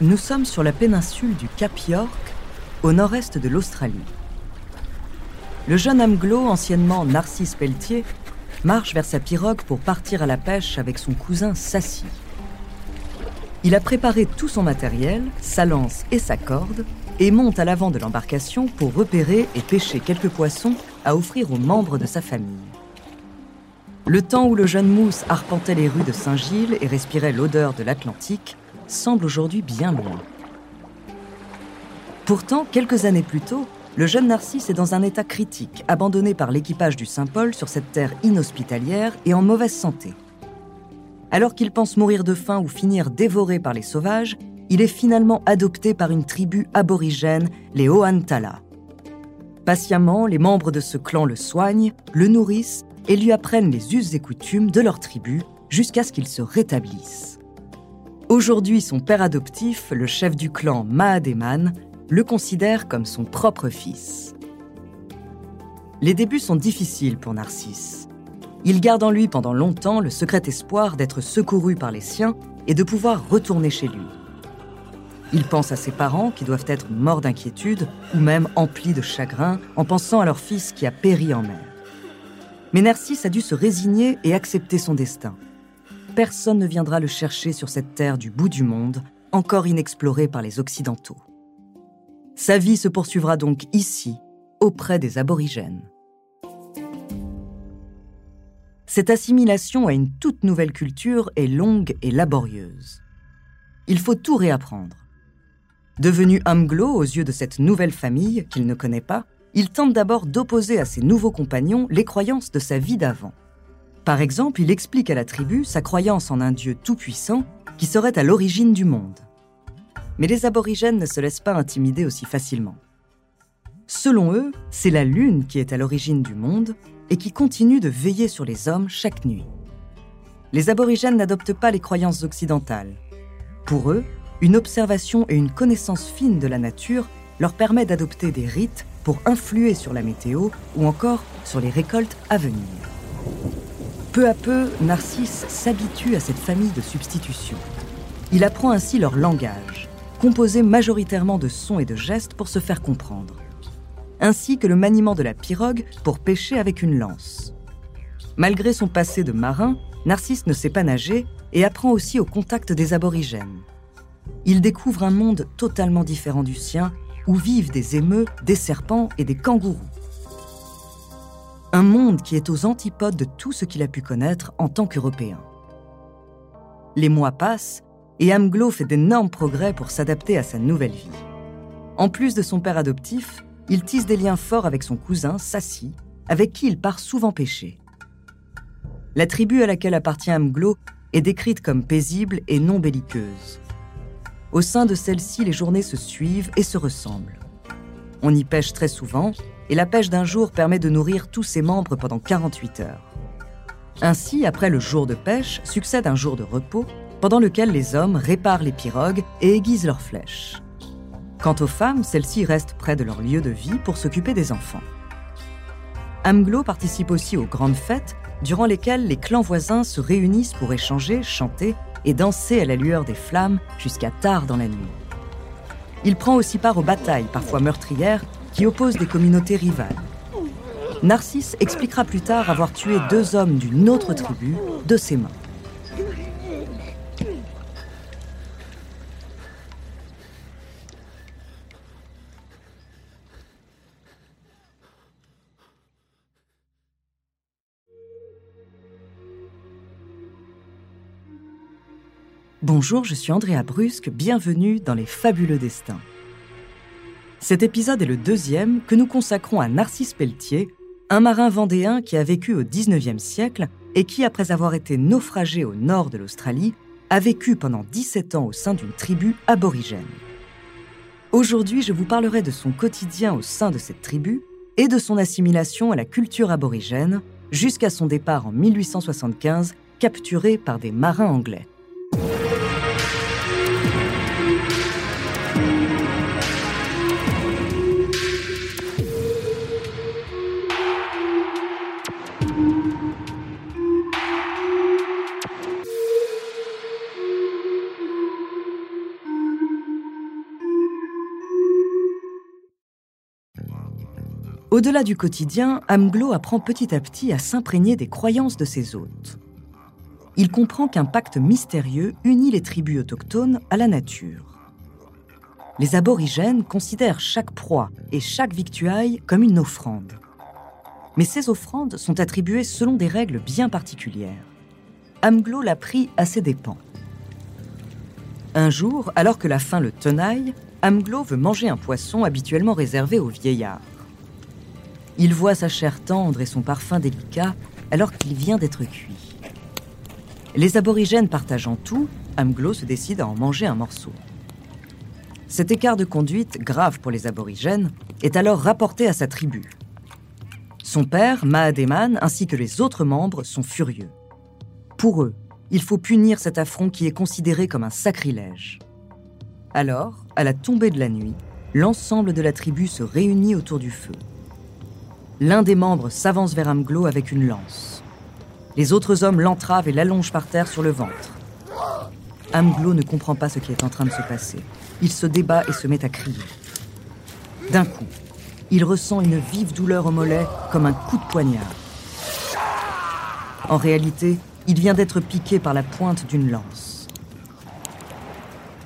nous sommes sur la péninsule du Cap York, au nord-est de l'Australie. Le jeune Amglo, anciennement Narcisse Pelletier, marche vers sa pirogue pour partir à la pêche avec son cousin Sassy. Il a préparé tout son matériel, sa lance et sa corde, et monte à l'avant de l'embarcation pour repérer et pêcher quelques poissons à offrir aux membres de sa famille. Le temps où le jeune mousse arpentait les rues de Saint-Gilles et respirait l'odeur de l'Atlantique semble aujourd'hui bien loin. Pourtant, quelques années plus tôt, le jeune Narcisse est dans un état critique, abandonné par l'équipage du Saint-Paul sur cette terre inhospitalière et en mauvaise santé. Alors qu'il pense mourir de faim ou finir dévoré par les sauvages, il est finalement adopté par une tribu aborigène, les Oantala. Patiemment, les membres de ce clan le soignent, le nourrissent et lui apprennent les us et coutumes de leur tribu jusqu'à ce qu'il se rétablisse. Aujourd'hui, son père adoptif, le chef du clan Mahademan, le considère comme son propre fils. Les débuts sont difficiles pour Narcisse. Il garde en lui pendant longtemps le secret espoir d'être secouru par les siens et de pouvoir retourner chez lui. Il pense à ses parents qui doivent être morts d'inquiétude ou même emplis de chagrin en pensant à leur fils qui a péri en mer. Mais Narcisse a dû se résigner et accepter son destin. Personne ne viendra le chercher sur cette terre du bout du monde, encore inexplorée par les Occidentaux. Sa vie se poursuivra donc ici, auprès des aborigènes. Cette assimilation à une toute nouvelle culture est longue et laborieuse. Il faut tout réapprendre. Devenu Amglo aux yeux de cette nouvelle famille qu'il ne connaît pas, il tente d'abord d'opposer à ses nouveaux compagnons les croyances de sa vie d'avant. Par exemple, il explique à la tribu sa croyance en un Dieu tout-puissant qui serait à l'origine du monde. Mais les aborigènes ne se laissent pas intimider aussi facilement. Selon eux, c'est la Lune qui est à l'origine du monde et qui continue de veiller sur les hommes chaque nuit. Les aborigènes n'adoptent pas les croyances occidentales. Pour eux, une observation et une connaissance fine de la nature leur permet d'adopter des rites pour influer sur la météo ou encore sur les récoltes à venir. Peu à peu, Narcisse s'habitue à cette famille de substitutions. Il apprend ainsi leur langage, composé majoritairement de sons et de gestes pour se faire comprendre, ainsi que le maniement de la pirogue pour pêcher avec une lance. Malgré son passé de marin, Narcisse ne sait pas nager et apprend aussi au contact des aborigènes. Il découvre un monde totalement différent du sien où vivent des émeux, des serpents et des kangourous. Un monde qui est aux antipodes de tout ce qu'il a pu connaître en tant qu'Européen. Les mois passent et Amglo fait d'énormes progrès pour s'adapter à sa nouvelle vie. En plus de son père adoptif, il tisse des liens forts avec son cousin, Sassi, avec qui il part souvent pêcher. La tribu à laquelle appartient Amglo est décrite comme paisible et non belliqueuse. Au sein de celle-ci, les journées se suivent et se ressemblent. On y pêche très souvent, et la pêche d'un jour permet de nourrir tous ses membres pendant 48 heures. Ainsi, après le jour de pêche, succède un jour de repos, pendant lequel les hommes réparent les pirogues et aiguisent leurs flèches. Quant aux femmes, celles-ci restent près de leur lieu de vie pour s'occuper des enfants. Amglo participe aussi aux grandes fêtes, durant lesquelles les clans voisins se réunissent pour échanger, chanter et danser à la lueur des flammes jusqu'à tard dans la nuit. Il prend aussi part aux batailles, parfois meurtrières, qui opposent des communautés rivales. Narcisse expliquera plus tard avoir tué deux hommes d'une autre tribu de ses mains. Bonjour, je suis Andrea Brusque, bienvenue dans Les Fabuleux Destins. Cet épisode est le deuxième que nous consacrons à Narcisse Pelletier, un marin vendéen qui a vécu au 19e siècle et qui, après avoir été naufragé au nord de l'Australie, a vécu pendant 17 ans au sein d'une tribu aborigène. Aujourd'hui, je vous parlerai de son quotidien au sein de cette tribu et de son assimilation à la culture aborigène jusqu'à son départ en 1875, capturé par des marins anglais. Au-delà du quotidien, Amglo apprend petit à petit à s'imprégner des croyances de ses hôtes. Il comprend qu'un pacte mystérieux unit les tribus autochtones à la nature. Les aborigènes considèrent chaque proie et chaque victuaille comme une offrande. Mais ces offrandes sont attribuées selon des règles bien particulières. Amglo l'a pris à ses dépens. Un jour, alors que la faim le tenaille, Amglo veut manger un poisson habituellement réservé aux vieillards. Il voit sa chair tendre et son parfum délicat alors qu'il vient d'être cuit. Les aborigènes partageant tout, Amglo se décide à en manger un morceau. Cet écart de conduite, grave pour les aborigènes, est alors rapporté à sa tribu. Son père, Mahademan, ainsi que les autres membres sont furieux. Pour eux, il faut punir cet affront qui est considéré comme un sacrilège. Alors, à la tombée de la nuit, l'ensemble de la tribu se réunit autour du feu. L'un des membres s'avance vers Amglo avec une lance. Les autres hommes l'entravent et l'allongent par terre sur le ventre. Amglo ne comprend pas ce qui est en train de se passer. Il se débat et se met à crier. D'un coup, il ressent une vive douleur au mollet comme un coup de poignard. En réalité, il vient d'être piqué par la pointe d'une lance.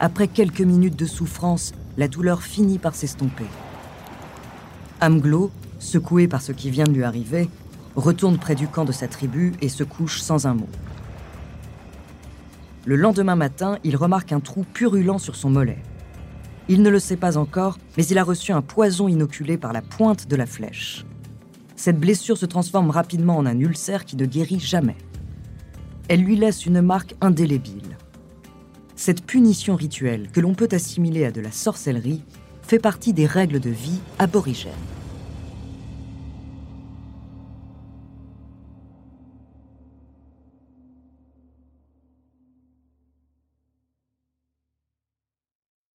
Après quelques minutes de souffrance, la douleur finit par s'estomper. Amglo, secoué par ce qui vient de lui arriver, retourne près du camp de sa tribu et se couche sans un mot. Le lendemain matin, il remarque un trou purulent sur son mollet. Il ne le sait pas encore, mais il a reçu un poison inoculé par la pointe de la flèche. Cette blessure se transforme rapidement en un ulcère qui ne guérit jamais. Elle lui laisse une marque indélébile. Cette punition rituelle, que l'on peut assimiler à de la sorcellerie, fait partie des règles de vie aborigènes.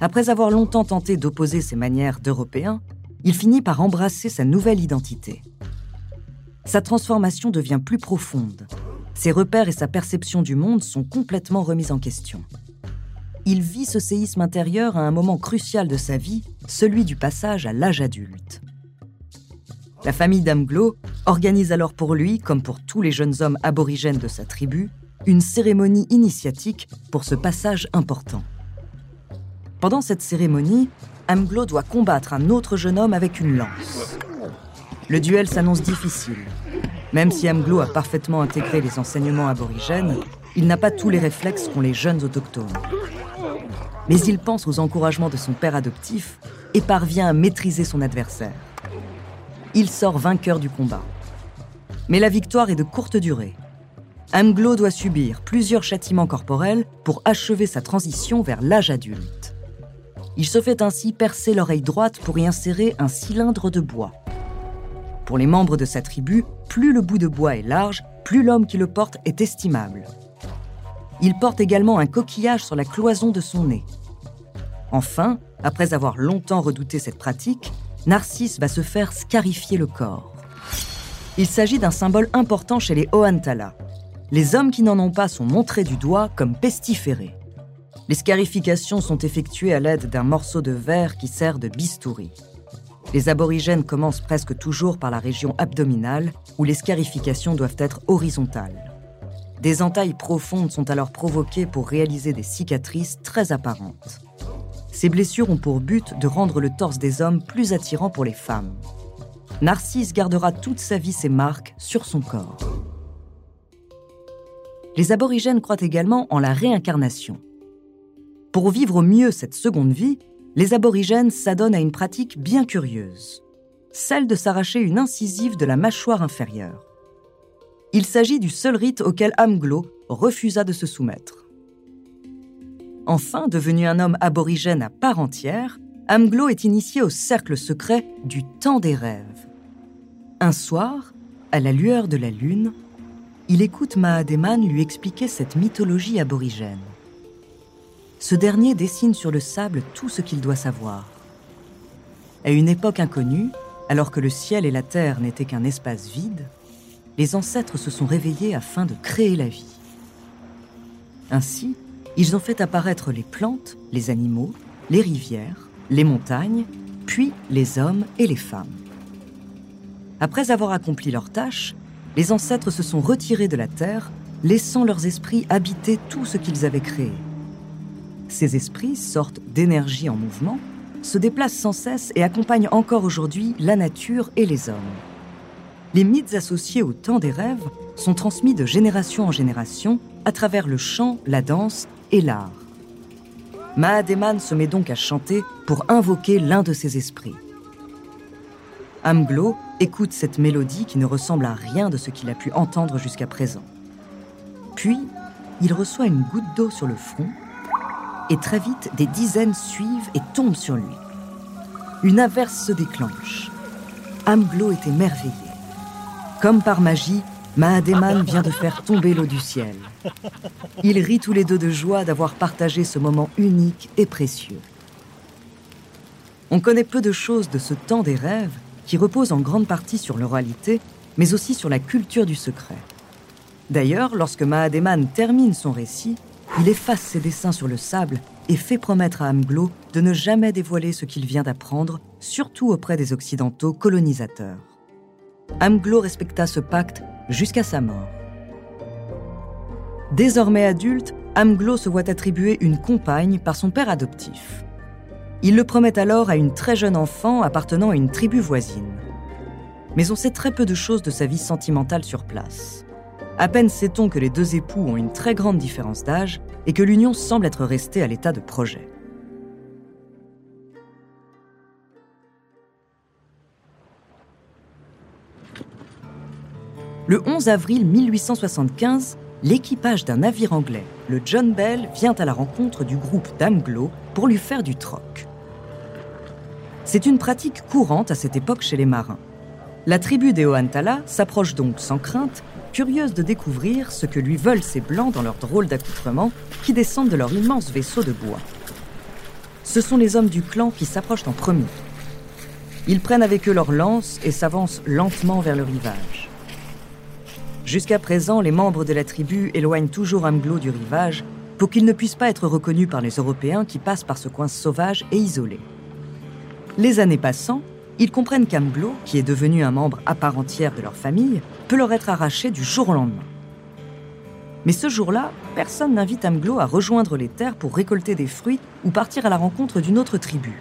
Après avoir longtemps tenté d'opposer ses manières d'Européen, il finit par embrasser sa nouvelle identité. Sa transformation devient plus profonde. Ses repères et sa perception du monde sont complètement remis en question. Il vit ce séisme intérieur à un moment crucial de sa vie, celui du passage à l'âge adulte. La famille d'Amglo organise alors pour lui, comme pour tous les jeunes hommes aborigènes de sa tribu, une cérémonie initiatique pour ce passage important. Pendant cette cérémonie, Amglo doit combattre un autre jeune homme avec une lance. Le duel s'annonce difficile. Même si Amglo a parfaitement intégré les enseignements aborigènes, il n'a pas tous les réflexes qu'ont les jeunes autochtones. Mais il pense aux encouragements de son père adoptif et parvient à maîtriser son adversaire. Il sort vainqueur du combat. Mais la victoire est de courte durée. Amglo doit subir plusieurs châtiments corporels pour achever sa transition vers l'âge adulte. Il se fait ainsi percer l'oreille droite pour y insérer un cylindre de bois. Pour les membres de sa tribu, plus le bout de bois est large, plus l'homme qui le porte est estimable. Il porte également un coquillage sur la cloison de son nez. Enfin, après avoir longtemps redouté cette pratique, Narcisse va se faire scarifier le corps. Il s'agit d'un symbole important chez les Ohantala. Les hommes qui n'en ont pas sont montrés du doigt comme pestiférés. Les scarifications sont effectuées à l'aide d'un morceau de verre qui sert de bistouri. Les aborigènes commencent presque toujours par la région abdominale, où les scarifications doivent être horizontales. Des entailles profondes sont alors provoquées pour réaliser des cicatrices très apparentes. Ces blessures ont pour but de rendre le torse des hommes plus attirant pour les femmes. Narcisse gardera toute sa vie ces marques sur son corps. Les aborigènes croient également en la réincarnation. Pour vivre au mieux cette seconde vie, les aborigènes s'adonnent à une pratique bien curieuse, celle de s'arracher une incisive de la mâchoire inférieure. Il s'agit du seul rite auquel Amglo refusa de se soumettre. Enfin, devenu un homme aborigène à part entière, Amglo est initié au cercle secret du temps des rêves. Un soir, à la lueur de la lune, il écoute Mahademan lui expliquer cette mythologie aborigène. Ce dernier dessine sur le sable tout ce qu'il doit savoir. À une époque inconnue, alors que le ciel et la terre n'étaient qu'un espace vide, les ancêtres se sont réveillés afin de créer la vie. Ainsi, ils ont fait apparaître les plantes, les animaux, les rivières, les montagnes, puis les hommes et les femmes. Après avoir accompli leur tâche, les ancêtres se sont retirés de la terre, laissant leurs esprits habiter tout ce qu'ils avaient créé. Ces esprits, sortes d'énergie en mouvement, se déplacent sans cesse et accompagnent encore aujourd'hui la nature et les hommes. Les mythes associés au temps des rêves sont transmis de génération en génération à travers le chant, la danse et l'art. Mahademan se met donc à chanter pour invoquer l'un de ses esprits. Amglo écoute cette mélodie qui ne ressemble à rien de ce qu'il a pu entendre jusqu'à présent. Puis, il reçoit une goutte d'eau sur le front et très vite, des dizaines suivent et tombent sur lui. Une averse se déclenche. Amglo est émerveillé. Comme par magie, Mahademan vient de faire tomber l'eau du ciel. Ils rient tous les deux de joie d'avoir partagé ce moment unique et précieux. On connaît peu de choses de ce temps des rêves qui repose en grande partie sur l'oralité, mais aussi sur la culture du secret. D'ailleurs, lorsque Mahademan termine son récit, il efface ses dessins sur le sable et fait promettre à Amglo de ne jamais dévoiler ce qu'il vient d'apprendre, surtout auprès des Occidentaux colonisateurs. Amglo respecta ce pacte jusqu'à sa mort. Désormais adulte, Amglo se voit attribuer une compagne par son père adoptif. Il le promet alors à une très jeune enfant appartenant à une tribu voisine. Mais on sait très peu de choses de sa vie sentimentale sur place. À peine sait-on que les deux époux ont une très grande différence d'âge et que l'union semble être restée à l'état de projet. Le 11 avril 1875, l'équipage d'un navire anglais, le John Bell, vient à la rencontre du groupe d'Amglo pour lui faire du troc. C'est une pratique courante à cette époque chez les marins. La tribu des Oantala s'approche donc sans crainte curieuse de découvrir ce que lui veulent ces blancs dans leur drôle d'accoutrement qui descendent de leur immense vaisseau de bois. Ce sont les hommes du clan qui s'approchent en premier. Ils prennent avec eux leurs lances et s'avancent lentement vers le rivage. Jusqu'à présent, les membres de la tribu éloignent toujours Amglo du rivage pour qu'il ne puisse pas être reconnu par les Européens qui passent par ce coin sauvage et isolé. Les années passant, ils comprennent qu'Amglo, qui est devenu un membre à part entière de leur famille, peut leur être arraché du jour au lendemain. Mais ce jour-là, personne n'invite Amglo à rejoindre les terres pour récolter des fruits ou partir à la rencontre d'une autre tribu.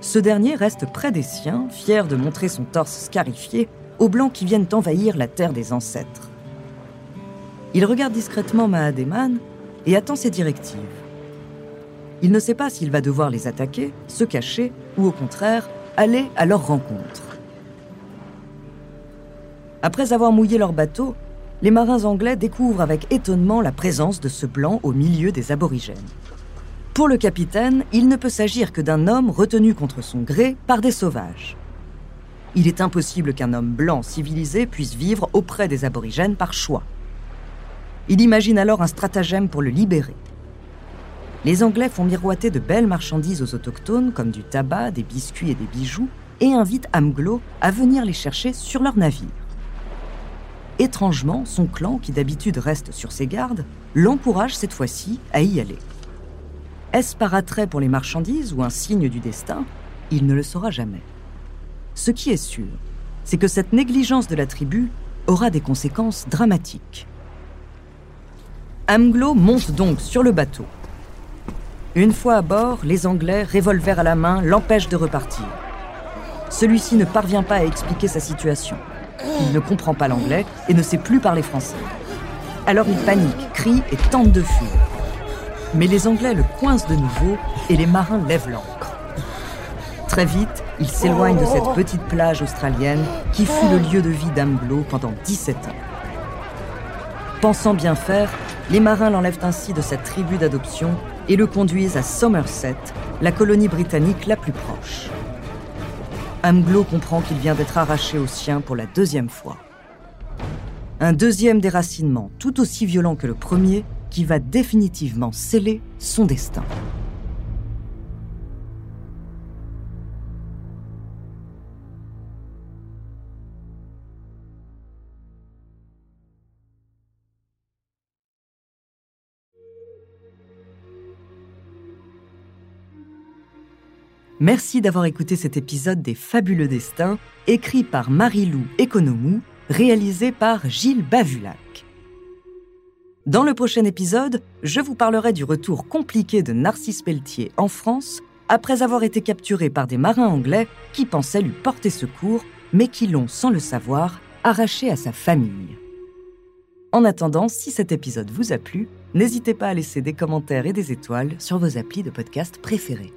Ce dernier reste près des siens, fier de montrer son torse scarifié aux blancs qui viennent envahir la terre des ancêtres. Il regarde discrètement Mahademan et attend ses directives. Il ne sait pas s'il va devoir les attaquer, se cacher ou au contraire aller à leur rencontre. Après avoir mouillé leur bateau, les marins anglais découvrent avec étonnement la présence de ce blanc au milieu des aborigènes. Pour le capitaine, il ne peut s'agir que d'un homme retenu contre son gré par des sauvages. Il est impossible qu'un homme blanc civilisé puisse vivre auprès des aborigènes par choix. Il imagine alors un stratagème pour le libérer. Les Anglais font miroiter de belles marchandises aux autochtones comme du tabac, des biscuits et des bijoux et invitent Amglo à venir les chercher sur leur navire. Étrangement, son clan, qui d'habitude reste sur ses gardes, l'encourage cette fois-ci à y aller. Est-ce par attrait pour les marchandises ou un signe du destin? Il ne le saura jamais. Ce qui est sûr, c'est que cette négligence de la tribu aura des conséquences dramatiques. Amglo monte donc sur le bateau. Une fois à bord, les Anglais, revolver à la main, l'empêchent de repartir. Celui-ci ne parvient pas à expliquer sa situation. Il ne comprend pas l'anglais et ne sait plus parler français. Alors il panique, crie et tente de fuir. Mais les Anglais le coincent de nouveau et les marins lèvent l'ancre. Très vite, il s'éloigne de cette petite plage australienne qui fut le lieu de vie d'Amglo pendant 17 ans. Pensant bien faire, les marins l'enlèvent ainsi de cette tribu d'adoption et le conduisent à Somerset, la colonie britannique la plus proche. Amglo comprend qu'il vient d'être arraché au sien pour la deuxième fois. Un deuxième déracinement, tout aussi violent que le premier, qui va définitivement sceller son destin. Merci d'avoir écouté cet épisode des Fabuleux Destins, écrit par Marie-Lou Economou, réalisé par Gilles Bavulac. Dans le prochain épisode, je vous parlerai du retour compliqué de Narcisse Pelletier en France après avoir été capturé par des marins anglais qui pensaient lui porter secours, mais qui l'ont, sans le savoir, arraché à sa famille. En attendant, si cet épisode vous a plu, n'hésitez pas à laisser des commentaires et des étoiles sur vos applis de podcast préférés.